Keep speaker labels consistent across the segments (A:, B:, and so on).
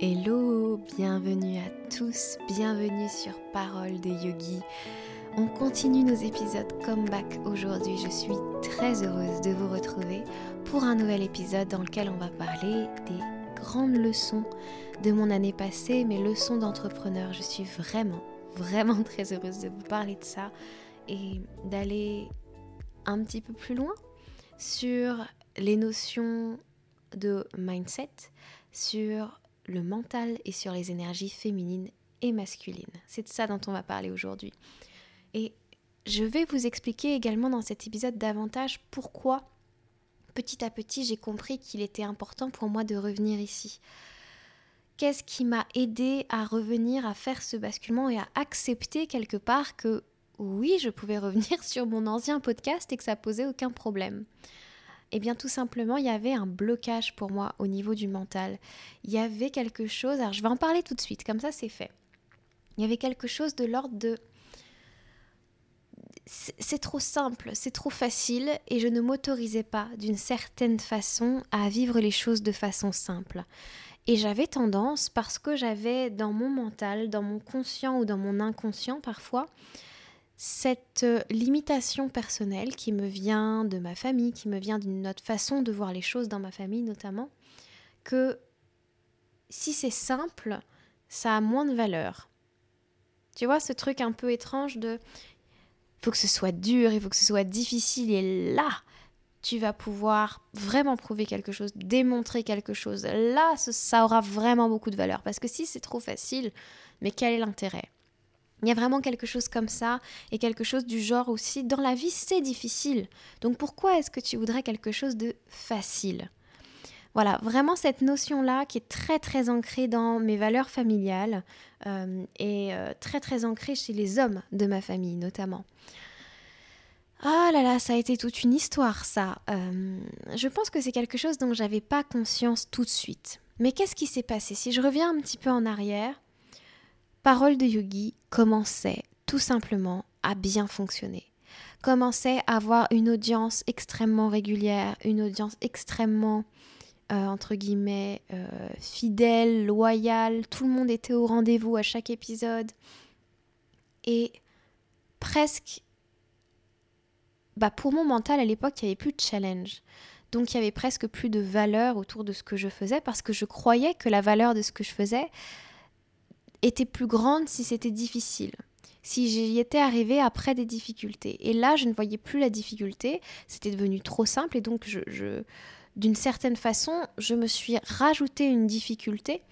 A: Hello, bienvenue à tous, bienvenue sur Parole de Yogi. On continue nos épisodes comeback aujourd'hui. Je suis très heureuse de vous retrouver pour un nouvel épisode dans lequel on va parler des grandes leçons de mon année passée, mes leçons d'entrepreneur. Je suis vraiment, vraiment très heureuse de vous parler de ça et d'aller un petit peu plus loin sur les notions de mindset, sur le mental et sur les énergies féminines et masculines. C'est de ça dont on va parler aujourd'hui. Et je vais vous expliquer également dans cet épisode davantage pourquoi petit à petit j'ai compris qu'il était important pour moi de revenir ici. Qu'est-ce qui m'a aidé à revenir à faire ce basculement et à accepter quelque part que oui, je pouvais revenir sur mon ancien podcast et que ça posait aucun problème. Eh bien tout simplement, il y avait un blocage pour moi au niveau du mental. Il y avait quelque chose, alors je vais en parler tout de suite, comme ça c'est fait. Il y avait quelque chose de l'ordre de... C'est trop simple, c'est trop facile et je ne m'autorisais pas d'une certaine façon à vivre les choses de façon simple. Et j'avais tendance, parce que j'avais dans mon mental, dans mon conscient ou dans mon inconscient parfois, cette euh, limitation personnelle qui me vient de ma famille, qui me vient d'une autre façon de voir les choses dans ma famille notamment, que si c'est simple, ça a moins de valeur. Tu vois, ce truc un peu étrange de il faut que ce soit dur, il faut que ce soit difficile, et là, tu vas pouvoir vraiment prouver quelque chose, démontrer quelque chose. Là, ça aura vraiment beaucoup de valeur. Parce que si c'est trop facile, mais quel est l'intérêt? Il y a vraiment quelque chose comme ça et quelque chose du genre aussi. Dans la vie, c'est difficile. Donc pourquoi est-ce que tu voudrais quelque chose de facile? Voilà, vraiment cette notion-là qui est très très ancrée dans mes valeurs familiales euh, et euh, très très ancrée chez les hommes de ma famille notamment. Ah là là, ça a été toute une histoire ça. Euh, je pense que c'est quelque chose dont j'avais pas conscience tout de suite. Mais qu'est-ce qui s'est passé? Si je reviens un petit peu en arrière, Parole de Yogi commençait tout simplement à bien fonctionner, commençait à avoir une audience extrêmement régulière, une audience extrêmement, euh, entre guillemets, euh, fidèle, loyale, tout le monde était au rendez-vous à chaque épisode. Et presque, bah pour mon mental à l'époque, il n'y avait plus de challenge. Donc il y avait presque plus de valeur autour de ce que je faisais parce que je croyais que la valeur de ce que je faisais, était plus grande si c'était difficile, si j'y étais arrivée après des difficultés. Et là, je ne voyais plus la difficulté, c'était devenu trop simple et donc d'une certaine façon, je me suis rajouté une difficulté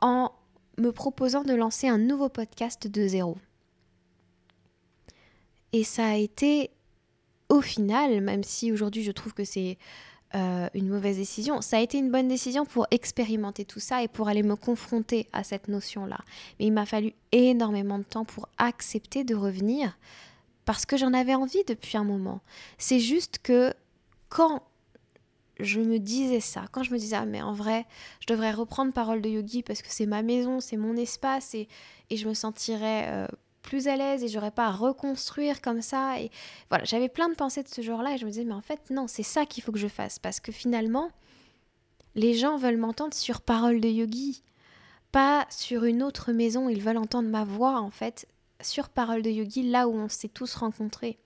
A: en me proposant de lancer un nouveau podcast de zéro. Et ça a été, au final, même si aujourd'hui je trouve que c'est euh, une mauvaise décision. Ça a été une bonne décision pour expérimenter tout ça et pour aller me confronter à cette notion-là. Mais il m'a fallu énormément de temps pour accepter de revenir parce que j'en avais envie depuis un moment. C'est juste que quand je me disais ça, quand je me disais, ah, mais en vrai, je devrais reprendre parole de yogi parce que c'est ma maison, c'est mon espace et, et je me sentirais euh, plus à l'aise et j'aurais pas à reconstruire comme ça. Et voilà, j'avais plein de pensées de ce genre-là et je me disais, mais en fait, non, c'est ça qu'il faut que je fasse parce que finalement, les gens veulent m'entendre sur parole de yogi, pas sur une autre maison. Ils veulent entendre ma voix, en fait, sur parole de yogi, là où on s'est tous rencontrés.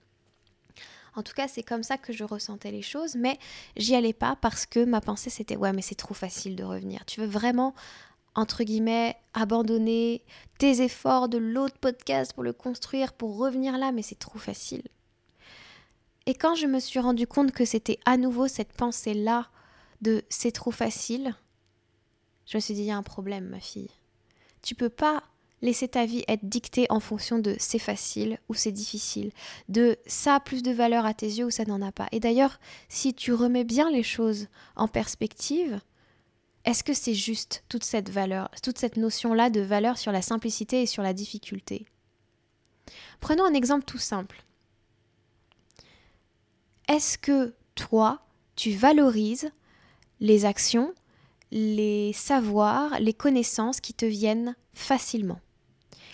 A: En tout cas, c'est comme ça que je ressentais les choses, mais j'y allais pas parce que ma pensée c'était ouais, mais c'est trop facile de revenir. Tu veux vraiment entre guillemets, abandonner tes efforts de l'autre podcast pour le construire, pour revenir là, mais c'est trop facile. Et quand je me suis rendu compte que c'était à nouveau cette pensée-là de c'est trop facile, je me suis dit, il y a un problème, ma fille. Tu peux pas laisser ta vie être dictée en fonction de c'est facile ou c'est difficile, de ça a plus de valeur à tes yeux ou ça n'en a pas. Et d'ailleurs, si tu remets bien les choses en perspective, est-ce que c'est juste toute cette valeur, toute cette notion-là de valeur sur la simplicité et sur la difficulté? Prenons un exemple tout simple. Est-ce que toi, tu valorises les actions, les savoirs, les connaissances qui te viennent facilement,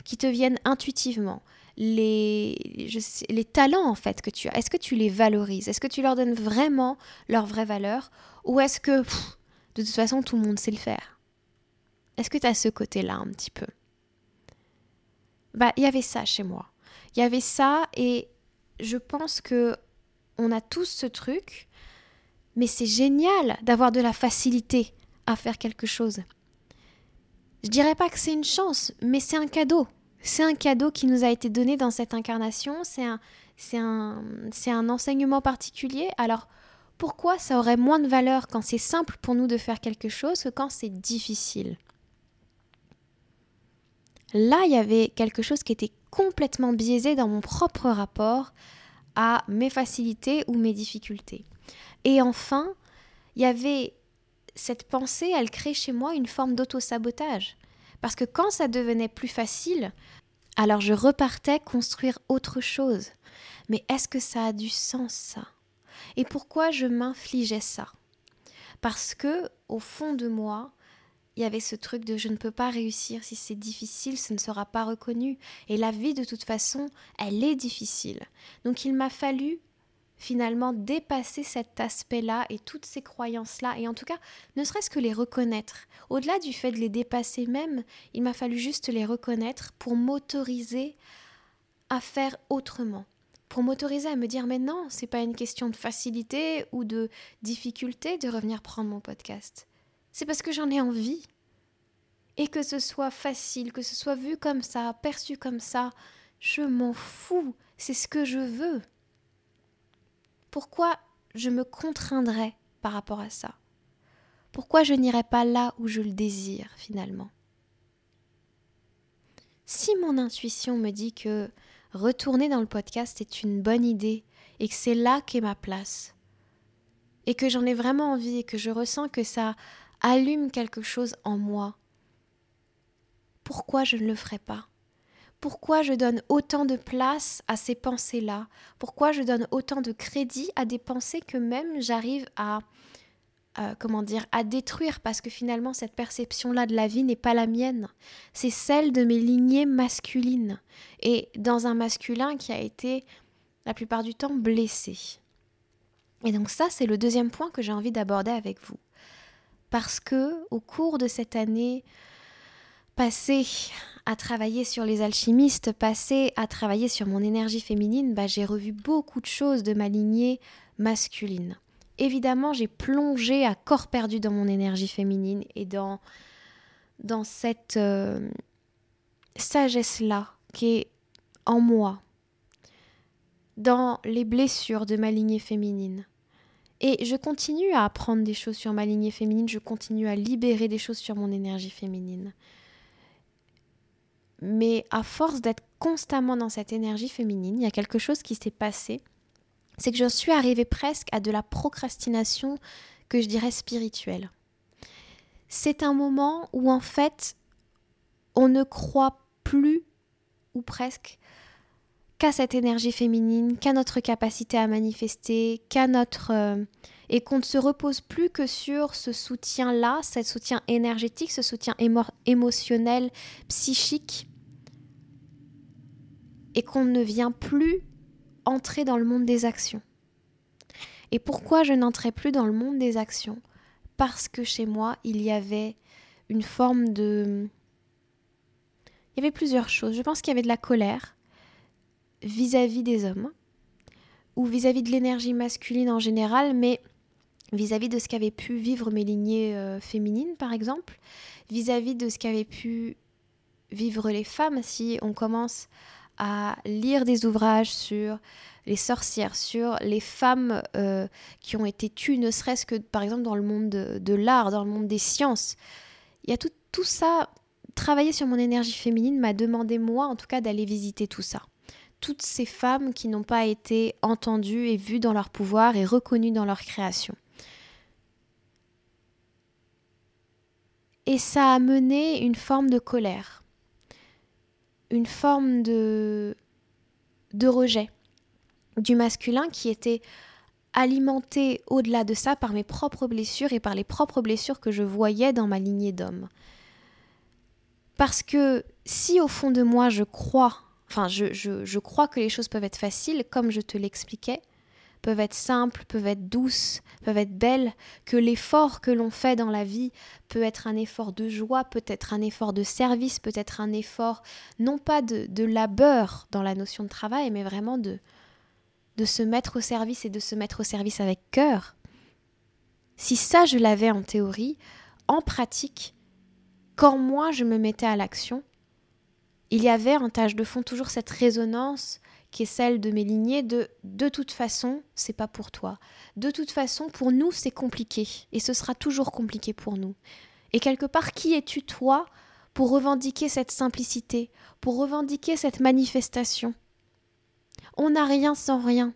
A: qui te viennent intuitivement, les, talents en fait que tu as? Est-ce que tu les valorises? Est-ce que tu leur donnes vraiment leur vraie valeur? Ou est-ce que de toute façon, tout le monde sait le faire. Est-ce que tu as ce côté-là un petit peu? Bah, il y avait ça chez moi. Il y avait ça et je pense que on a tous ce truc, mais c'est génial d'avoir de la facilité à faire quelque chose. Je dirais pas que c'est une chance, mais c'est un cadeau. C'est un cadeau qui nous a été donné dans cette incarnation, c'est un, c'est un, c'est un enseignement particulier. Alors, pourquoi ça aurait moins de valeur quand c'est simple pour nous de faire quelque chose que quand c'est difficile? Là, il y avait quelque chose qui était complètement biaisé dans mon propre rapport à mes facilités ou mes difficultés. Et enfin, il y avait cette pensée, elle crée chez moi une forme d'auto-sabotage. Parce que quand ça devenait plus facile, alors je repartais construire autre chose. Mais est-ce que ça a du sens ça? Et pourquoi je m'infligeais ça? Parce que au fond de moi, il y avait ce truc de je ne peux pas réussir si c'est difficile, ce ne sera pas reconnu. Et la vie, de toute façon, elle est difficile. Donc il m'a fallu finalement dépasser cet aspect-là et toutes ces croyances-là, et en tout cas, ne serait-ce que les reconnaître. Au-delà du fait de les dépasser même, il m'a fallu juste les reconnaître pour m'autoriser à faire autrement. Pour m'autoriser à me dire mais non, c'est pas une question de facilité ou de difficulté de revenir prendre mon podcast. C'est parce que j'en ai envie. Et que ce soit facile, que ce soit vu comme ça, perçu comme ça, je m'en fous, c'est ce que je veux pourquoi je me contraindrais par rapport à ça? Pourquoi je n'irais pas là où je le désire finalement? Si mon intuition me dit que retourner dans le podcast est une bonne idée et que c'est là qu'est ma place, et que j'en ai vraiment envie et que je ressens que ça allume quelque chose en moi, pourquoi je ne le ferais pas? Pourquoi je donne autant de place à ces pensées-là? Pourquoi je donne autant de crédit à des pensées que même j'arrive à euh, comment dire à détruire parce que finalement cette perception-là de la vie n'est pas la mienne, c'est celle de mes lignées masculines et dans un masculin qui a été la plupart du temps blessé. Et donc ça c'est le deuxième point que j'ai envie d'aborder avec vous. Parce que au cours de cette année passée à travailler sur les alchimistes, passé à travailler sur mon énergie féminine, bah, j'ai revu beaucoup de choses de ma lignée masculine. Évidemment, j'ai plongé à corps perdu dans mon énergie féminine et dans, dans cette euh, sagesse-là qui est en moi, dans les blessures de ma lignée féminine. Et je continue à apprendre des choses sur ma lignée féminine, je continue à libérer des choses sur mon énergie féminine. Mais à force d'être constamment dans cette énergie féminine, il y a quelque chose qui s'est passé. C'est que je suis arrivée presque à de la procrastination que je dirais spirituelle. C'est un moment où en fait on ne croit plus, ou presque, qu'à cette énergie féminine, qu'à notre capacité à manifester, qu'à notre... Euh, et qu'on ne se repose plus que sur ce soutien-là, ce soutien énergétique, ce soutien émotionnel, psychique, et qu'on ne vient plus entrer dans le monde des actions. Et pourquoi je n'entrais plus dans le monde des actions? Parce que chez moi, il y avait une forme de... Il y avait plusieurs choses. Je pense qu'il y avait de la colère vis-à-vis des hommes, ou vis-à-vis de l'énergie masculine en général, mais vis-à-vis de ce qu'avaient pu vivre mes lignées euh, féminines, par exemple, vis-à-vis de ce qu'avaient pu vivre les femmes, si on commence à lire des ouvrages sur les sorcières, sur les femmes euh, qui ont été tues, ne serait-ce que par exemple dans le monde de, l'art, dans le monde des sciences. Il y a tout, tout ça. Travailler sur mon énergie féminine m'a demandé, moi en tout cas, d'aller visiter tout ça. Toutes ces femmes qui n'ont pas été entendues et vues dans leur pouvoir et reconnues dans leur création. Et ça a mené une forme de colère une forme de, de rejet du masculin qui était alimenté au-delà de ça par mes propres blessures et par les propres blessures que je voyais dans ma lignée d'hommes. Parce que si au fond de moi je crois, enfin je crois que les choses peuvent être faciles, comme je te l'expliquais, peuvent être simples, peuvent être douces, peuvent être belles, que l'effort que l'on fait dans la vie peut être un effort de joie, peut être un effort de service, peut être un effort non pas de, labeur dans la notion de travail, mais vraiment de, de se mettre au service et de se mettre au service avec cœur. Si ça je l'avais en théorie, en pratique, quand moi je me mettais à l'action, il y avait en tâche de fond toujours cette résonance qui est celle de mes lignées de de toute façon, c'est pas pour toi. De toute façon, pour nous, c'est compliqué et ce sera toujours compliqué pour nous. Et quelque part, qui es-tu toi pour revendiquer cette simplicité, pour revendiquer cette manifestation? On n'a rien sans rien.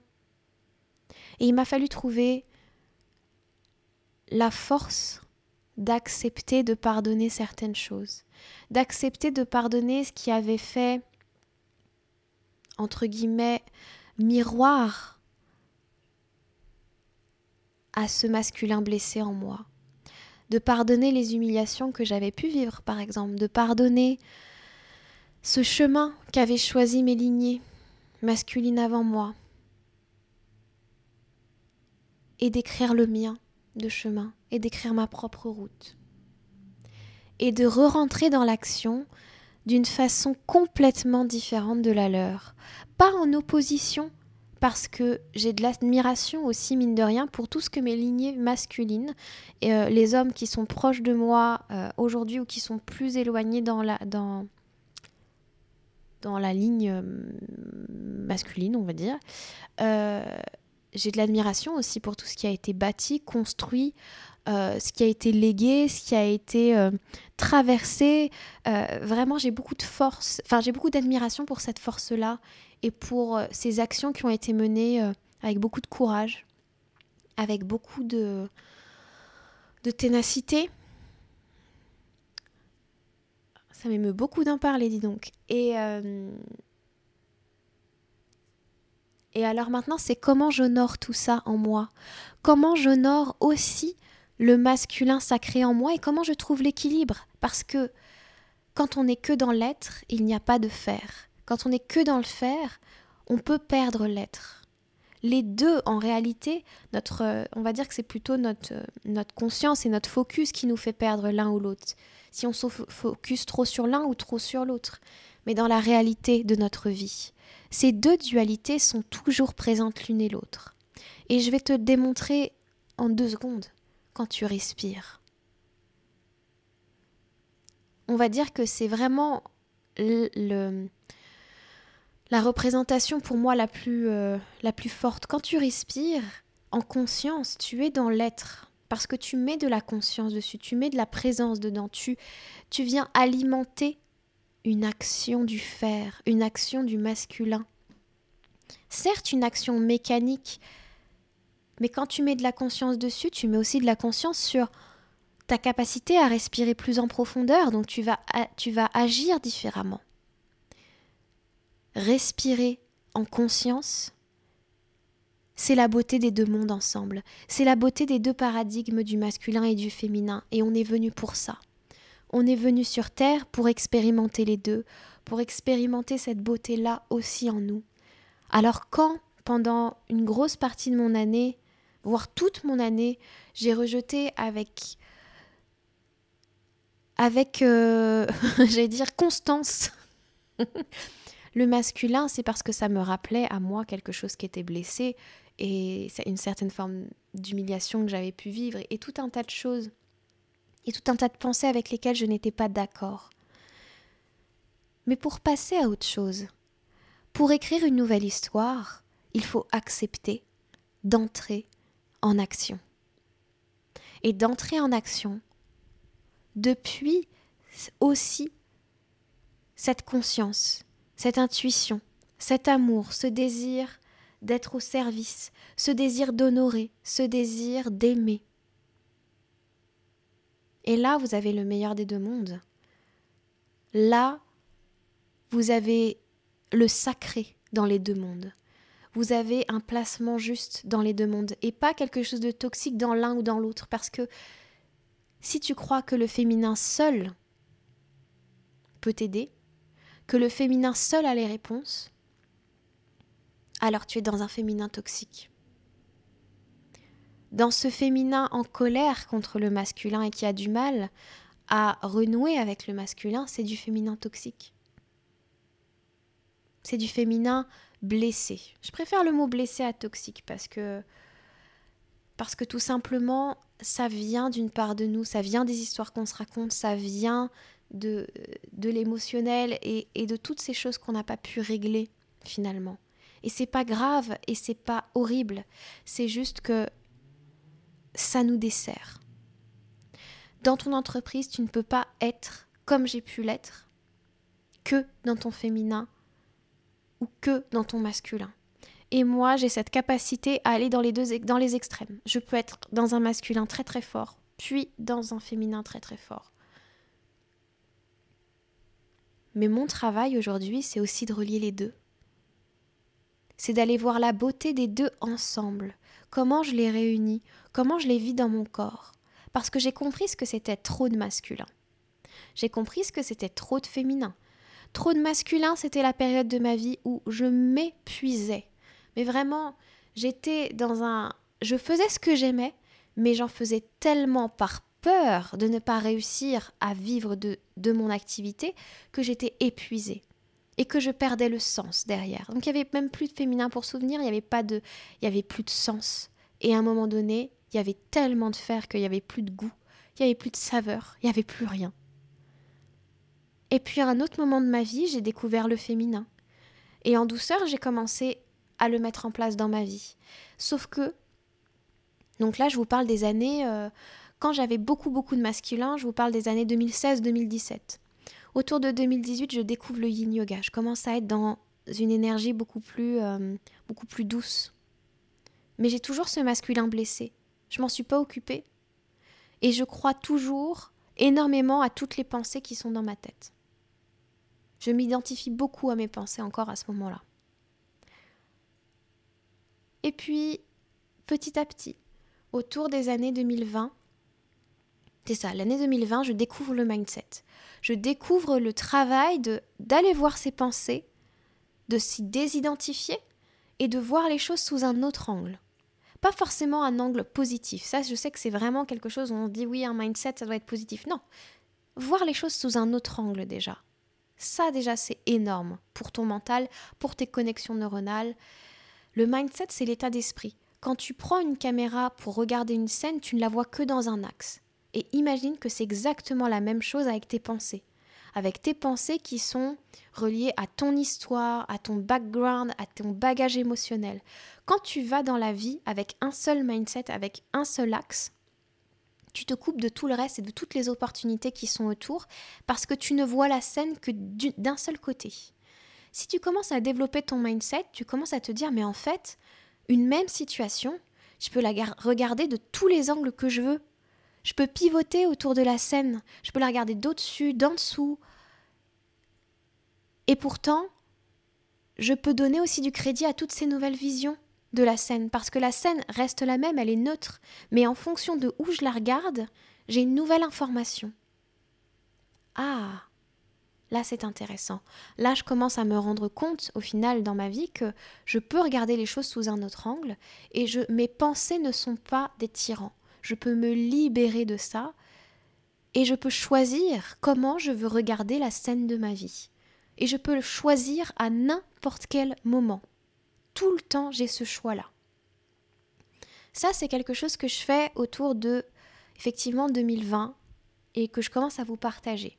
A: Et il m'a fallu trouver la force d'accepter de pardonner certaines choses, d'accepter de pardonner ce qui avait fait, entre guillemets, miroir à ce masculin blessé en moi, de pardonner les humiliations que j'avais pu vivre, par exemple, de pardonner ce chemin qu'avaient choisi mes lignées masculines avant moi, et d'écrire le mien de chemin. Et d'écrire ma propre route. Et de re-rentrer dans l'action d'une façon complètement différente de la leur. Pas en opposition, parce que j'ai de l'admiration aussi, mine de rien, pour tout ce que mes lignées masculines, euh, les hommes qui sont proches de moi euh, aujourd'hui ou qui sont plus éloignés dans la, dans, dans la ligne euh, masculine, on va dire, j'ai de l'admiration aussi pour tout ce qui a été bâti, construit, euh, ce qui a été légué, ce qui a été euh, traversé. Euh, vraiment, j'ai beaucoup de force, enfin j'ai beaucoup d'admiration pour cette force-là et pour ces actions qui ont été menées avec beaucoup de courage, avec beaucoup de, ténacité. Ça m'émeut beaucoup d'en parler, dis donc. Et alors maintenant, c'est comment j'honore tout ça en moi? Comment j'honore aussi le masculin sacré en moi et comment je trouve l'équilibre Parce que quand on n'est que dans l'être, il n'y a pas de faire. Quand on n'est que dans le faire, on peut perdre l'être. Les deux, en réalité, notre, on va dire que c'est plutôt notre, notre conscience et notre focus qui nous fait perdre l'un ou l'autre. Si on se focus trop sur l'un ou trop sur l'autre. Mais dans la réalité de notre vie, ces deux dualités sont toujours présentes l'une et l'autre. Et je vais te démontrer en deux secondes tu respires. On va dire que c'est vraiment le, la représentation pour moi la plus, euh, la plus forte. Quand tu respires en conscience, tu es dans l'être. Parce que tu mets de la conscience dessus, tu mets de la présence dedans, tu, tu viens alimenter une action du faire, une action du masculin. Certes, une action mécanique, mais quand tu mets de la conscience dessus, tu mets aussi de la conscience sur ta capacité à respirer plus en profondeur, donc tu vas, tu vas agir différemment. Respirer en conscience, c'est la beauté des deux mondes ensemble, c'est la beauté des deux paradigmes du masculin et du féminin, et on est venu pour ça. On est venu sur Terre pour expérimenter les deux, pour expérimenter cette beauté-là aussi en nous. Alors quand, pendant une grosse partie de mon année, voire toute mon année, j'ai rejeté avec avec, euh, j'allais dire, constance. le masculin, c'est parce que ça me rappelait à moi quelque chose qui était blessé et une certaine forme d'humiliation que j'avais pu vivre et tout un tas de choses et tout un tas de pensées avec lesquelles je n'étais pas d'accord. Mais pour passer à autre chose, pour écrire une nouvelle histoire, il faut accepter d'entrer en action. Et d'entrer en action depuis aussi cette conscience, cette intuition, cet amour, ce désir d'être au service, ce désir d'honorer, ce désir d'aimer, et là, vous avez le meilleur des deux mondes. Là, vous avez le sacré dans les deux mondes. Vous avez un placement juste dans les deux mondes et pas quelque chose de toxique dans l'un ou dans l'autre parce que si tu crois que le féminin seul peut t'aider, que le féminin seul a les réponses, alors tu es dans un féminin toxique. dans ce féminin en colère contre le masculin et qui a du mal à renouer avec le masculin, c'est du féminin toxique. C'est du féminin blessé. Je préfère le mot blessé à toxique parce que parce que tout simplement ça vient d'une part de nous, ça vient des histoires qu'on se raconte, ça vient de, de l'émotionnel et, et de toutes ces choses qu'on n'a pas pu régler finalement. Et c'est pas grave et c'est pas horrible, c'est juste que ça nous dessert. Dans ton entreprise, tu ne peux pas être comme j'ai pu l'être que dans ton féminin ou que dans ton masculin. Et moi, j'ai cette capacité à aller dans les deux dans les extrêmes. Je peux être dans un masculin très très fort, puis dans un féminin très très fort. Mais mon travail aujourd'hui, c'est aussi de relier les deux. C'est d'aller voir la beauté des deux ensemble, comment je les réunis, comment je les vis dans mon corps. Parce que j'ai compris ce que c'était trop de masculin. J'ai compris ce que c'était trop de féminin. Trop de masculin, c'était la période de ma vie où je m'épuisais. Mais vraiment, j'étais dans un... Je faisais ce que j'aimais, mais j'en faisais tellement par peur de ne pas réussir à vivre de, de mon activité que j'étais épuisée et que je perdais le sens derrière. Donc il n'y avait même plus de féminin pour souvenir, il n'y avait pas de, il y avait plus de sens. Et à un moment donné, il y avait tellement de fer qu'il n'y avait plus de goût, il n'y avait plus de saveur, il n'y avait plus rien. Et puis à un autre moment de ma vie, j'ai découvert le féminin. Et en douceur, j'ai commencé à le mettre en place dans ma vie. Sauf que, donc là, je vous parle des années, euh, quand j'avais beaucoup, beaucoup de masculin, je vous parle des années 2016-2017. Autour de 2018, je découvre le yin yoga. Je commence à être dans une énergie beaucoup plus, euh, beaucoup plus douce. Mais j'ai toujours ce masculin blessé. Je m'en suis pas occupée. Et je crois toujours énormément à toutes les pensées qui sont dans ma tête. Je m'identifie beaucoup à mes pensées encore à ce moment-là. Et puis, petit à petit, autour des années 2020, c'est ça, l'année 2020, je découvre le mindset. Je découvre le travail d'aller voir ses pensées, de s'y désidentifier et de voir les choses sous un autre angle. Pas forcément un angle positif. Ça, je sais que c'est vraiment quelque chose où on dit oui, un mindset, ça doit être positif. Non. Voir les choses sous un autre angle déjà. Ça déjà, c'est énorme pour ton mental, pour tes connexions neuronales. Le mindset, c'est l'état d'esprit. Quand tu prends une caméra pour regarder une scène, tu ne la vois que dans un axe. Et imagine que c'est exactement la même chose avec tes pensées. Avec tes pensées qui sont reliées à ton histoire, à ton background, à ton bagage émotionnel. Quand tu vas dans la vie avec un seul mindset, avec un seul axe, tu te coupes de tout le reste et de toutes les opportunités qui sont autour parce que tu ne vois la scène que d'un seul côté. Si tu commences à développer ton mindset, tu commences à te dire mais en fait, une même situation, je peux la regarder de tous les angles que je veux. Je peux pivoter autour de la scène, je peux la regarder d'au-dessus, d'en dessous. Et pourtant, je peux donner aussi du crédit à toutes ces nouvelles visions de la scène, parce que la scène reste la même, elle est neutre, mais en fonction de où je la regarde, j'ai une nouvelle information. Ah, là c'est intéressant. Là je commence à me rendre compte au final dans ma vie que je peux regarder les choses sous un autre angle et mes pensées ne sont pas des tyrans. Je peux me libérer de ça et je peux choisir comment je veux regarder la scène de ma vie. Et je peux le choisir à n'importe quel moment tout le temps, j'ai ce choix-là. Ça, c'est quelque chose que je fais autour de, effectivement, 2020 et que je commence à vous partager.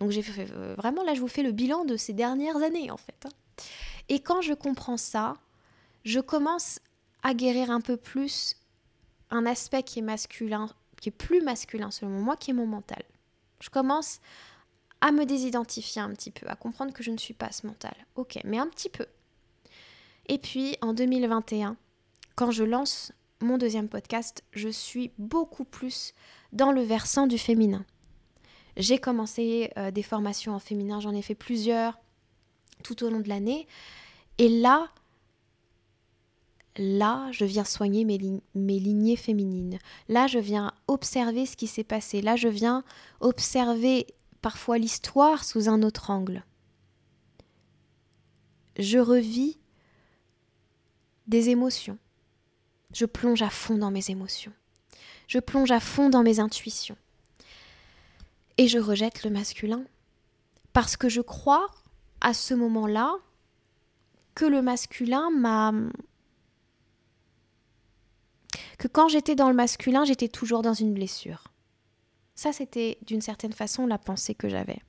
A: Donc, j'ai fait, euh, vraiment, là, je vous fais le bilan de ces dernières années, en fait. Hein. Et quand je comprends ça, je commence à guérir un peu plus un aspect qui est masculin, qui est plus masculin selon moi, qui est mon mental. Je commence à me désidentifier un petit peu, à comprendre que je ne suis pas ce mental. Ok, mais un petit peu. Et puis en 2021, quand je lance mon deuxième podcast, je suis beaucoup plus dans le versant du féminin. J'ai commencé euh, des formations en féminin, j'en ai fait plusieurs tout au long de l'année. Et là, là, je viens soigner mes, mes, lignées féminines. Là, je viens observer ce qui s'est passé. Là, je viens observer parfois l'histoire sous un autre angle. Je revis des émotions. Je plonge à fond dans mes émotions. Je plonge à fond dans mes intuitions. Et je rejette le masculin. Parce que je crois, à ce moment-là, que le masculin m'a... que quand j'étais dans le masculin, j'étais toujours dans une blessure. Ça, c'était d'une certaine façon la pensée que j'avais.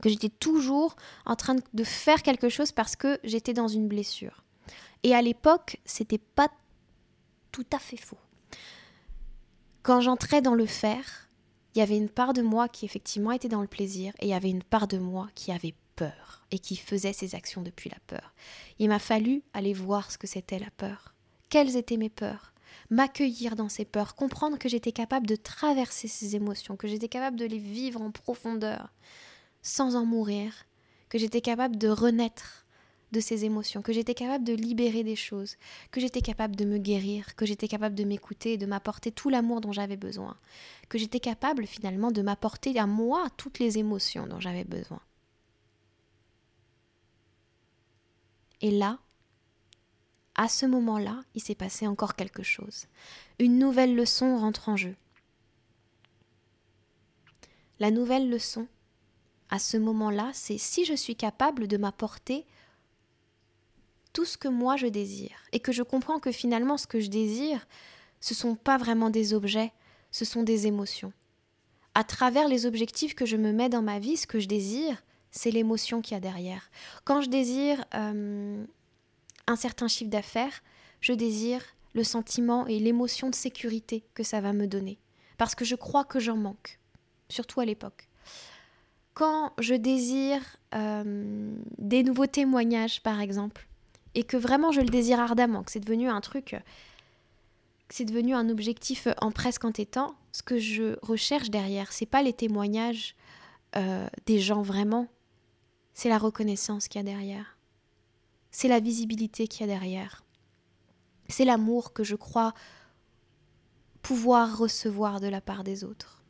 A: Que j'étais toujours en train de faire quelque chose parce que j'étais dans une blessure. Et à l'époque, c'était pas tout à fait faux. Quand j'entrais dans le faire, il y avait une part de moi qui effectivement était dans le plaisir et il y avait une part de moi qui avait peur et qui faisait ses actions depuis la peur. Il m'a fallu aller voir ce que c'était la peur. Quelles étaient mes peurs? M'accueillir dans ces peurs, comprendre que j'étais capable de traverser ces émotions, que j'étais capable de les vivre en profondeur sans en mourir, que j'étais capable de renaître de ces émotions, que j'étais capable de libérer des choses, que j'étais capable de me guérir, que j'étais capable de m'écouter et de m'apporter tout l'amour dont j'avais besoin, que j'étais capable finalement de m'apporter à moi toutes les émotions dont j'avais besoin. Et là, à ce moment-là, il s'est passé encore quelque chose. Une nouvelle leçon rentre en jeu. La nouvelle leçon, à ce moment-là, c'est si je suis capable de m'apporter tout ce que moi je désire et que je comprends que finalement ce que je désire, ce sont pas vraiment des objets, ce sont des émotions. À travers les objectifs que je me mets dans ma vie, ce que je désire, c'est l'émotion qu'il y a derrière. Quand je désire euh, un certain chiffre d'affaires, je désire le sentiment et l'émotion de sécurité que ça va me donner. Parce que je crois que j'en manque, surtout à l'époque. Quand je désire euh, des nouveaux témoignages, par exemple, et que vraiment je le désire ardemment, que c'est devenu un truc, que c'est devenu un objectif en presque entêtant, ce que je recherche derrière, c'est pas les témoignages euh, des gens vraiment, c'est la reconnaissance qu'il y a derrière, c'est la visibilité qu'il y a derrière, c'est l'amour que je crois pouvoir recevoir de la part des autres.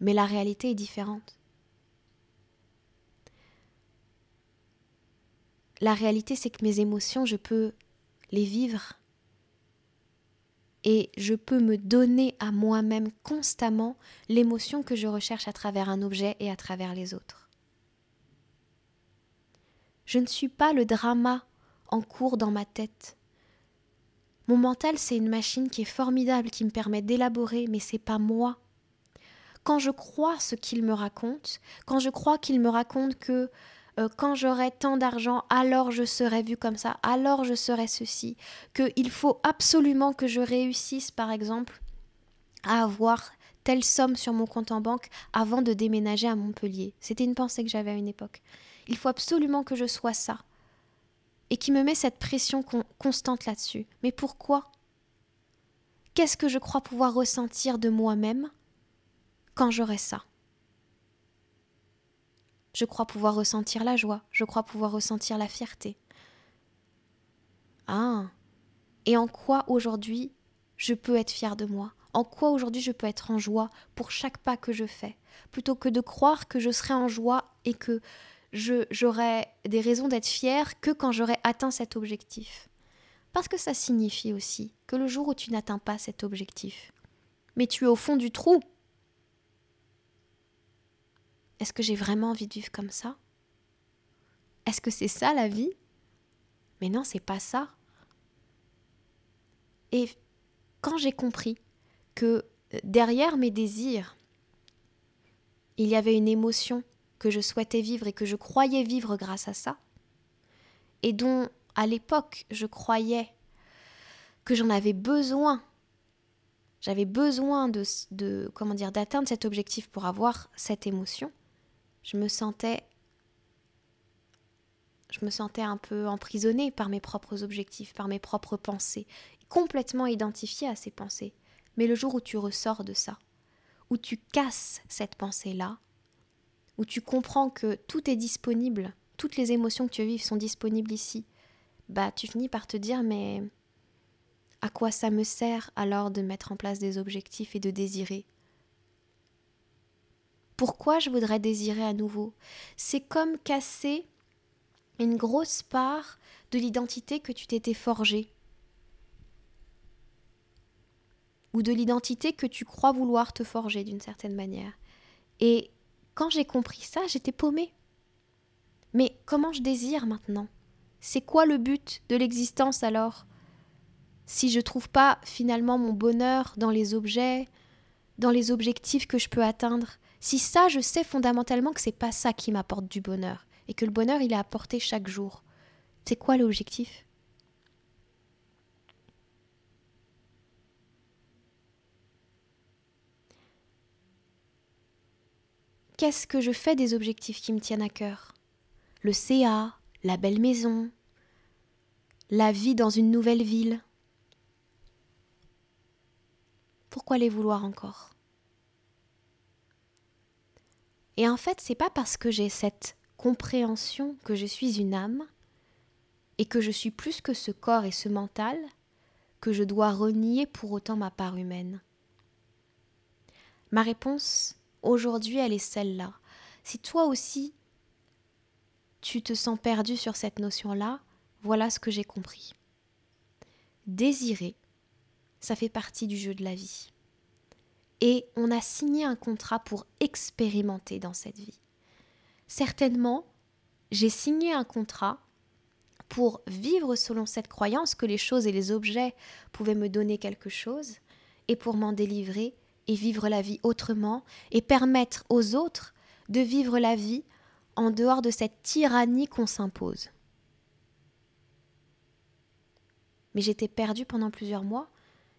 A: Mais la réalité est différente. La réalité, c'est que mes émotions, je peux les vivre et je peux me donner à moi-même constamment l'émotion que je recherche à travers un objet et à travers les autres. Je ne suis pas le drama en cours dans ma tête. Mon mental, c'est une machine qui est formidable, qui me permet d'élaborer, mais c'est pas moi. Quand je crois ce qu'il me raconte, quand je crois qu'il me raconte que euh, quand j'aurai tant d'argent, alors je serai vu comme ça, alors je serai ceci, qu'il faut absolument que je réussisse, par exemple, à avoir telle somme sur mon compte en banque avant de déménager à Montpellier. C'était une pensée que j'avais à une époque. Il faut absolument que je sois ça. Et qui me met cette pression constante là-dessus. Mais pourquoi? Qu'est-ce que je crois pouvoir ressentir de moi-même quand j'aurai ça? Je crois pouvoir ressentir la joie, je crois pouvoir ressentir la fierté. Ah Et en quoi aujourd'hui je peux être fier de moi? En quoi aujourd'hui je peux être en joie pour chaque pas que je fais? Plutôt que de croire que je serai en joie et que j'aurai des raisons d'être fier que quand j'aurai atteint cet objectif. Parce que ça signifie aussi que le jour où tu n'atteins pas cet objectif, mais tu es au fond du trou, est-ce que j'ai vraiment envie de vivre comme ça? Est-ce que c'est ça la vie? Mais non, c'est pas ça. Et quand j'ai compris que euh, derrière mes désirs, il y avait une émotion que je souhaitais vivre et que je croyais vivre grâce à ça, et dont à l'époque je croyais que j'en avais besoin. J'avais besoin de, d'atteindre cet objectif pour avoir cette émotion je me sentais un peu emprisonnée par mes propres objectifs, par mes propres pensées, complètement identifiée à ces pensées. Mais le jour où tu ressors de ça, où tu casses cette pensée-là, où tu comprends que tout est disponible, toutes les émotions que tu vives sont disponibles ici, bah tu finis par te dire mais à quoi ça me sert alors de mettre en place des objectifs et de désirer pourquoi je voudrais désirer à nouveau C'est comme casser une grosse part de l'identité que tu t'étais forgée. ou de l'identité que tu crois vouloir te forger d'une certaine manière. Et quand j'ai compris ça, j'étais paumée. Mais comment je désire maintenant? C'est quoi le but de l'existence alors? Si je trouve pas finalement mon bonheur dans les objets, dans les objectifs que je peux atteindre, si ça je sais fondamentalement que c'est pas ça qui m'apporte du bonheur et que le bonheur il est apporté chaque jour. C'est quoi l'objectif? Qu'est-ce que je fais des objectifs qui me tiennent à cœur? Le CA, la belle maison, la vie dans une nouvelle ville. Pourquoi les vouloir encore? Et en fait, c'est pas parce que j'ai cette compréhension que je suis une âme et que je suis plus que ce corps et ce mental que je dois renier pour autant ma part humaine. Ma réponse aujourd'hui, elle est celle-là. Si toi aussi, tu te sens perdu sur cette notion-là, voilà ce que j'ai compris. Désirer, ça fait partie du jeu de la vie. Et on a signé un contrat pour expérimenter dans cette vie. Certainement, j'ai signé un contrat pour vivre selon cette croyance que les choses et les objets pouvaient me donner quelque chose et pour m'en délivrer et vivre la vie autrement et permettre aux autres de vivre la vie en dehors de cette tyrannie qu'on s'impose. Mais j'étais perdue pendant plusieurs mois.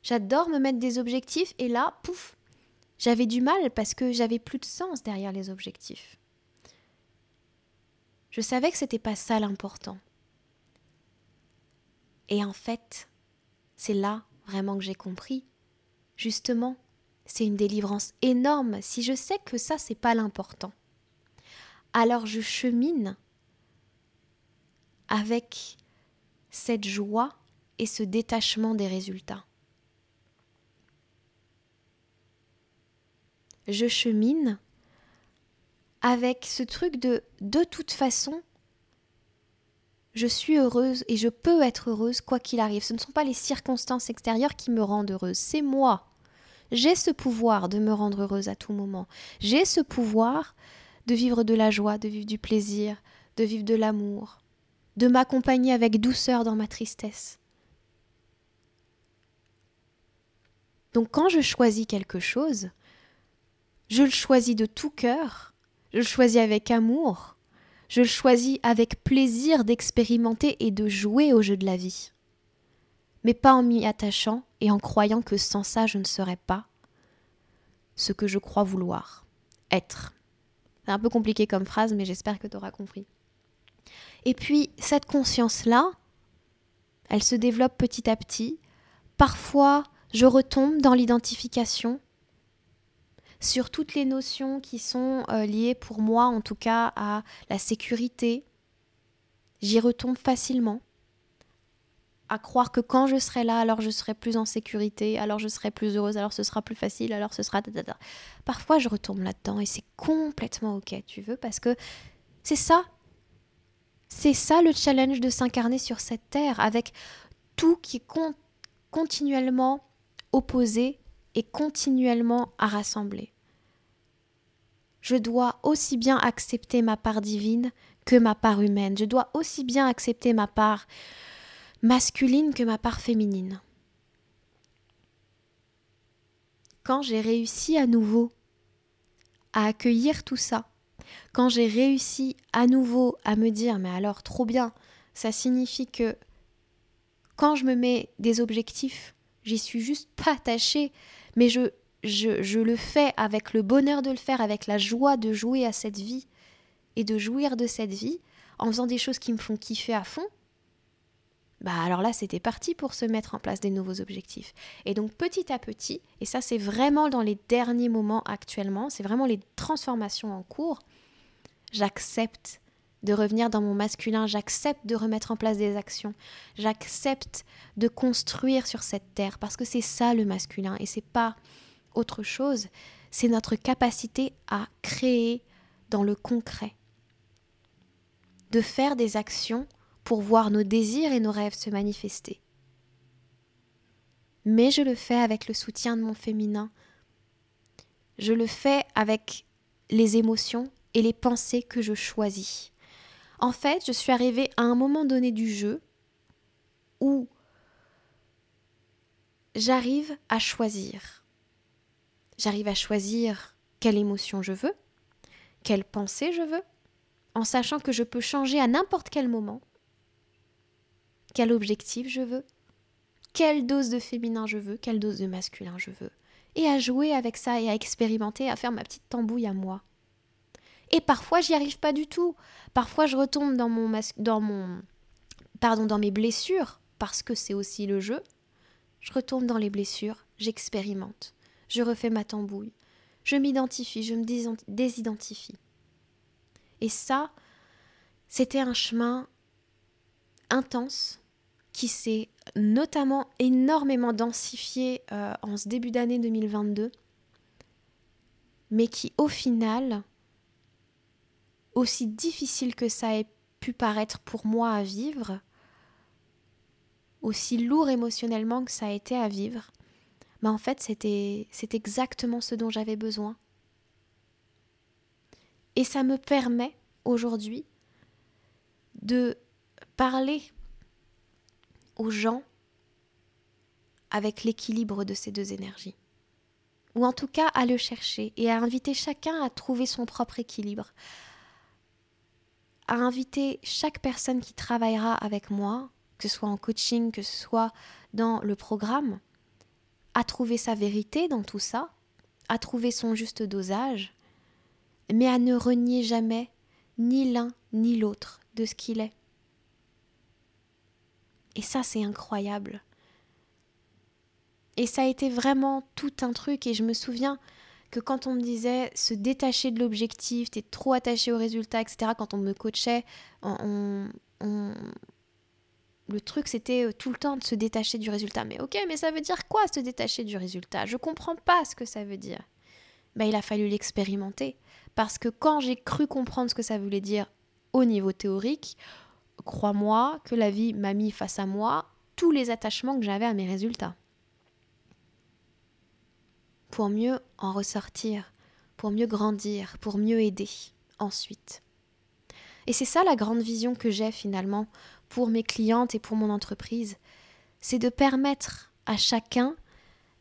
A: J'adore me mettre des objectifs et là, pouf, j'avais du mal parce que j'avais plus de sens derrière les objectifs. Je savais que c'était pas ça l'important. Et en fait, c'est là vraiment que j'ai compris, justement, c'est une délivrance énorme si je sais que ça, c'est pas l'important. Alors je chemine avec cette joie et ce détachement des résultats. Je chemine avec ce truc de de toute façon, je suis heureuse et je peux être heureuse quoi qu'il arrive. Ce ne sont pas les circonstances extérieures qui me rendent heureuse, c'est moi. J'ai ce pouvoir de me rendre heureuse à tout moment. J'ai ce pouvoir de vivre de la joie, de vivre du plaisir, de vivre de l'amour, de m'accompagner avec douceur dans ma tristesse. Donc quand je choisis quelque chose, je le choisis de tout cœur, je le choisis avec amour, je le choisis avec plaisir d'expérimenter et de jouer au jeu de la vie mais pas en m'y attachant et en croyant que sans ça je ne serais pas ce que je crois vouloir être. C'est un peu compliqué comme phrase, mais j'espère que tu auras compris. Et puis, cette conscience-là, elle se développe petit à petit. Parfois, je retombe dans l'identification sur toutes les notions qui sont euh, liées pour moi, en tout cas, à la sécurité. J'y retombe facilement à croire que quand je serai là, alors je serai plus en sécurité, alors je serai plus heureuse, alors ce sera plus facile, alors ce sera... Parfois je retombe là-dedans et c'est complètement ok, tu veux, parce que c'est ça. C'est ça le challenge de s'incarner sur cette terre, avec tout qui est continuellement opposé et continuellement à rassembler. Je dois aussi bien accepter ma part divine que ma part humaine. Je dois aussi bien accepter ma part masculine que ma part féminine. Quand j'ai réussi à nouveau à accueillir tout ça, quand j'ai réussi à nouveau à me dire mais alors trop bien, ça signifie que quand je me mets des objectifs, j'y suis juste pas attachée, mais je, je, je le fais avec le bonheur de le faire, avec la joie de jouer à cette vie et de jouir de cette vie en faisant des choses qui me font kiffer à fond, bah alors là c'était parti pour se mettre en place des nouveaux objectifs. Et donc petit à petit, et ça c'est vraiment dans les derniers moments actuellement, c'est vraiment les transformations en cours, j'accepte de revenir dans mon masculin, j'accepte de remettre en place des actions, j'accepte de construire sur cette terre parce que c'est ça le masculin et c'est pas autre chose, c'est notre capacité à créer dans le concret, de faire des actions pour voir nos désirs et nos rêves se manifester. mais je le fais avec le soutien de mon féminin. Je le fais avec les émotions et les pensées que je choisis. En fait, je suis arrivée à un moment donné du jeu où j'arrive à choisir. J'arrive à choisir quelle émotion je veux, quelle pensée je veux, en sachant que je peux changer à n'importe quel moment, quel objectif je veux, quelle dose de féminin je veux, quelle dose de masculin je veux, et à jouer avec ça et à expérimenter, à faire ma petite tambouille à moi. Et parfois j'y arrive pas du tout. Parfois je retombe dans mon dans mon pardon dans mes blessures parce que c'est aussi le jeu. Je retombe dans les blessures, j'expérimente, je refais ma tambouille, je m'identifie, je me désidentifie. Et ça, c'était un chemin intense qui s'est notamment énormément densifié euh, en ce début d'année 2022, mais qui au final, aussi difficile que ça ait pu paraître pour moi à vivre, aussi lourd émotionnellement que ça a été à vivre, en fait c'était c'est exactement ce dont j'avais besoin. Et ça me permet aujourd'hui de parler aux gens avec l'équilibre de ces deux énergies. Ou en tout cas à le chercher et à inviter chacun à trouver son propre équilibre. À inviter chaque personne qui travaillera avec moi, que ce soit en coaching, que ce soit dans le programme, à trouver sa vérité dans tout ça, à trouver son juste dosage, mais à ne renier jamais ni l'un ni l'autre de ce qu'il est. Et ça, c'est incroyable. Et ça a été vraiment tout un truc. Et je me souviens que quand on me disait se détacher de l'objectif, t'es trop attaché au résultat, etc., quand on me coachait, on, le truc c'était euh, tout le temps de se détacher du résultat. Mais ok, mais ça veut dire quoi se détacher du résultat? Je comprends pas ce que ça veut dire. Ben, il a fallu l'expérimenter. Parce que quand j'ai cru comprendre ce que ça voulait dire au niveau théorique, crois-moi que la vie m'a mis face à moi tous les attachements que j'avais à mes résultats. Pour mieux en ressortir, pour mieux grandir, pour mieux aider ensuite. Et c'est ça la grande vision que j'ai finalement pour mes clientes et pour mon entreprise, c'est de permettre à chacun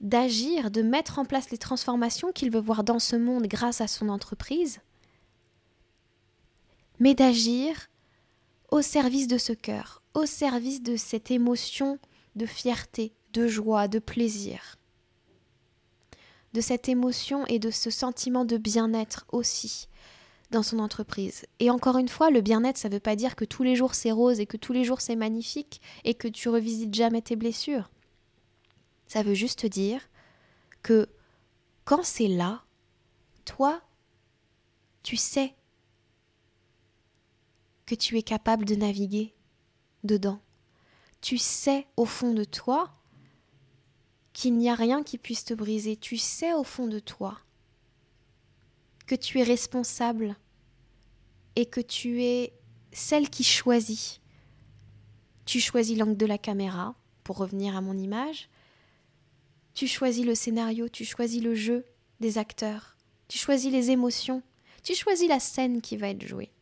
A: d'agir, de mettre en place les transformations qu'il veut voir dans ce monde grâce à son entreprise, mais d'agir au service de ce cœur, au service de cette émotion de fierté, de joie, de plaisir, de cette émotion et de ce sentiment de bien-être aussi dans son entreprise. Et encore une fois, le bien-être, ça ne veut pas dire que tous les jours c'est rose et que tous les jours c'est magnifique et que tu revisites jamais tes blessures. Ça veut juste dire que quand c'est là, toi, tu sais que tu es capable de naviguer dedans. Tu sais au fond de toi qu'il n'y a rien qui puisse te briser. Tu sais au fond de toi que tu es responsable et que tu es celle qui choisit. Tu choisis l'angle de la caméra, pour revenir à mon image, tu choisis le scénario, tu choisis le jeu des acteurs, tu choisis les émotions, tu choisis la scène qui va être jouée.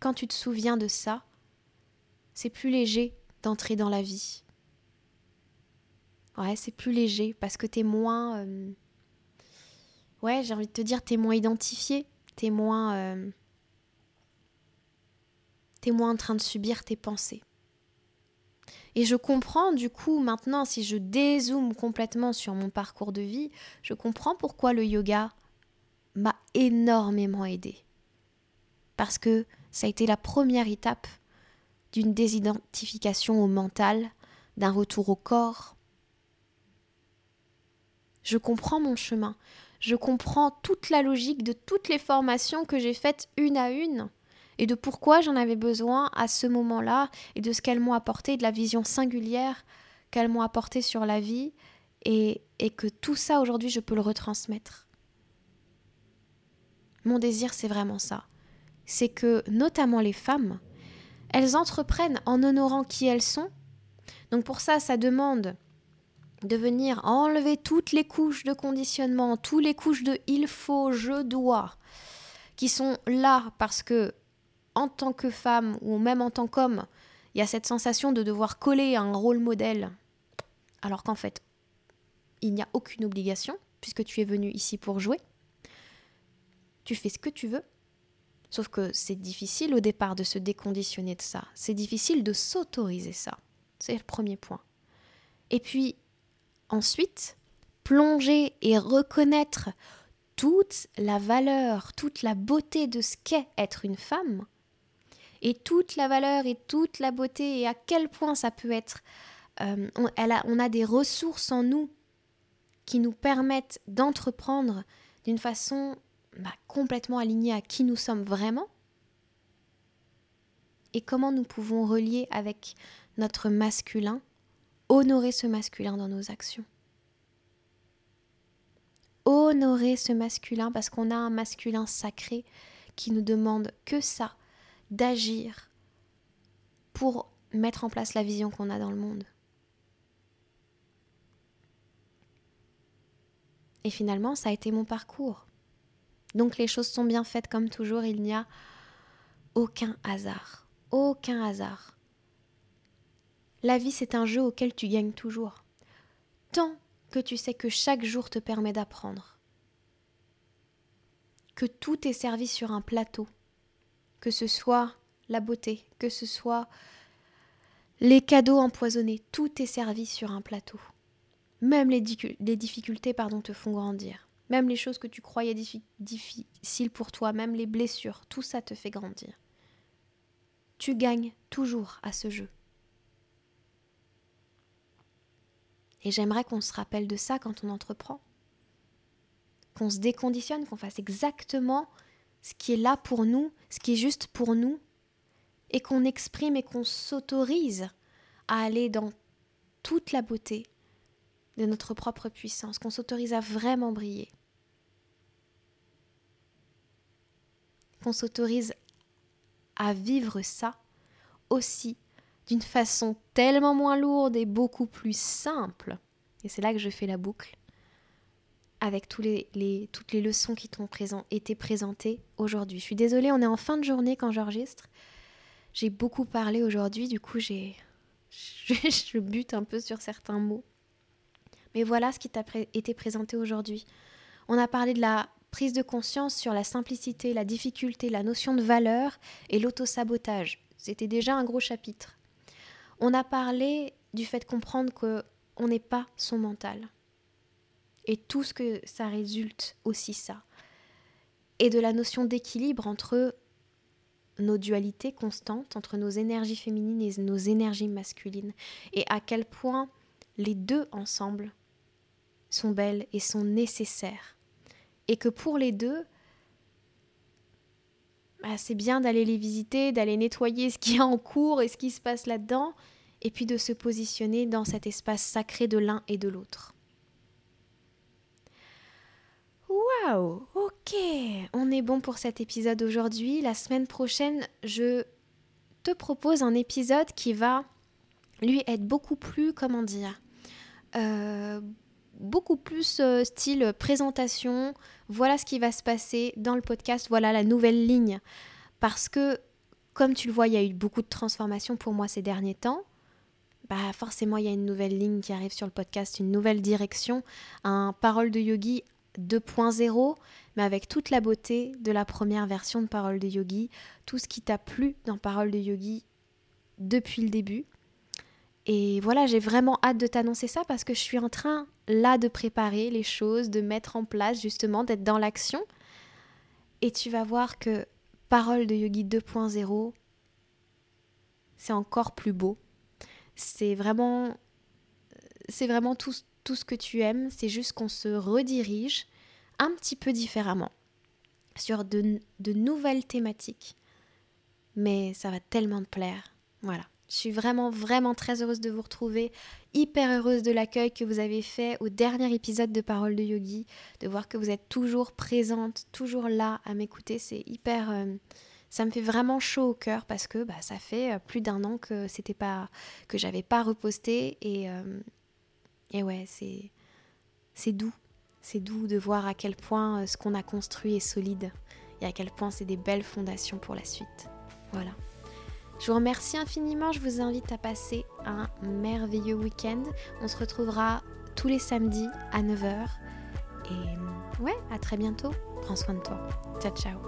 A: Quand tu te souviens de ça, c'est plus léger d'entrer dans la vie. Ouais, c'est plus léger parce que t'es moins. Euh, ouais, j'ai envie de te dire, t'es moins identifié, t'es moins. Euh, t'es moins en train de subir tes pensées. Et je comprends du coup maintenant, si je dézoome complètement sur mon parcours de vie, je comprends pourquoi le yoga m'a énormément aidé. Parce que ça a été la première étape d'une désidentification au mental, d'un retour au corps. Je comprends mon chemin, je comprends toute la logique de toutes les formations que j'ai faites une à une et de pourquoi j'en avais besoin à ce moment-là et de ce qu'elles m'ont apporté, de la vision singulière qu'elles m'ont apporté sur la vie et, et que tout ça aujourd'hui je peux le retransmettre. Mon désir c'est vraiment ça. C'est que notamment les femmes, elles entreprennent en honorant qui elles sont. Donc pour ça, ça demande de venir enlever toutes les couches de conditionnement, toutes les couches de il faut, je dois, qui sont là parce que en tant que femme ou même en tant qu'homme, il y a cette sensation de devoir coller à un rôle modèle, alors qu'en fait, il n'y a aucune obligation, puisque tu es venu ici pour jouer. Tu fais ce que tu veux. Sauf que c'est difficile au départ de se déconditionner de ça. C'est difficile de s'autoriser ça. C'est le premier point. Et puis, ensuite, plonger et reconnaître toute la valeur, toute la beauté de ce qu'est être une femme, et toute la valeur et toute la beauté et à quel point ça peut être. Euh, on, a, on a des ressources en nous qui nous permettent d'entreprendre d'une façon complètement alignée à qui nous sommes vraiment et comment nous pouvons relier avec notre masculin, honorer ce masculin dans nos actions. Honorer ce masculin parce qu'on a un masculin sacré qui nous demande que ça, d'agir pour mettre en place la vision qu'on a dans le monde. Et finalement, ça a été mon parcours. Donc les choses sont bien faites comme toujours, il n'y a aucun hasard. Aucun hasard. La vie, c'est un jeu auquel tu gagnes toujours. Tant que tu sais que chaque jour te permet d'apprendre. Que tout est servi sur un plateau que ce soit la beauté, que ce soit les cadeaux empoisonnés, tout est servi sur un plateau. Même les, difficultés pardon, te font grandir. Même les choses que tu croyais difficiles pour toi, même les blessures, tout ça te fait grandir. Tu gagnes toujours à ce jeu. Et j'aimerais qu'on se rappelle de ça quand on entreprend. Qu'on se déconditionne, qu'on fasse exactement ce qui est là pour nous, ce qui est juste pour nous, et qu'on exprime et qu'on s'autorise à aller dans toute la beauté de notre propre puissance, qu'on s'autorise à vraiment briller, qu'on s'autorise à vivre ça aussi d'une façon tellement moins lourde et beaucoup plus simple. Et c'est là que je fais la boucle avec tous les, toutes les leçons qui t'ont été présentées aujourd'hui. Je suis désolée, on est en fin de journée quand j'enregistre. J'ai beaucoup parlé aujourd'hui, du coup j'ai, je, bute un peu sur certains mots. Mais voilà ce qui t'a été présenté aujourd'hui. On a parlé de la prise de conscience sur la simplicité, la difficulté, la notion de valeur et l'autosabotage. C'était déjà un gros chapitre. On a parlé du fait de comprendre qu'on n'est pas son mental et tout ce que ça résulte aussi ça. Et de la notion d'équilibre entre nos dualités constantes, entre nos énergies féminines et nos énergies masculines, et à quel point les deux ensemble sont belles et sont nécessaires. Et que pour les deux, bah, c'est bien d'aller les visiter, d'aller nettoyer ce qui est en cours et ce qui se passe là-dedans, et puis de se positionner dans cet espace sacré de l'un et de l'autre. Waouh, ok, on est bon pour cet épisode aujourd'hui. La semaine prochaine, je te propose un épisode qui va lui être beaucoup plus, comment dire, euh, beaucoup plus euh, style présentation. Voilà ce qui va se passer dans le podcast, voilà la nouvelle ligne. Parce que, comme tu le vois, il y a eu beaucoup de transformations pour moi ces derniers temps. Bah forcément, il y a une nouvelle ligne qui arrive sur le podcast, une nouvelle direction, un parole de yogi 2.0, mais avec toute la beauté de la première version de Parole de Yogi, tout ce qui t'a plu dans Parole de Yogi depuis le début. Et voilà, j'ai vraiment hâte de t'annoncer ça parce que je suis en train là de préparer les choses, de mettre en place justement, d'être dans l'action. Et tu vas voir que Parole de Yogi 2.0, c'est encore plus beau. C'est vraiment, c'est vraiment tout, tout ce que tu aimes, c'est juste qu'on se redirige un petit peu différemment sur de, nouvelles thématiques. Mais ça va tellement te plaire. Voilà. Je suis vraiment, vraiment très heureuse de vous retrouver, hyper heureuse de l'accueil que vous avez fait au dernier épisode de Parole de Yogi, de voir que vous êtes toujours présente, toujours là à m'écouter. C'est hyper, euh, ça me fait vraiment chaud au cœur parce que bah, ça fait plus d'un an que c'était pas que j'avais pas reposté et et ouais c'est c'est doux. C'est doux de voir à quel point ce qu'on a construit est solide et à quel point c'est des belles fondations pour la suite. Voilà je vous remercie infiniment, je vous invite à passer un merveilleux week-end. On se retrouvera tous les samedis à 9h. Et ouais, à très bientôt. Prends soin de toi. Ciao ciao.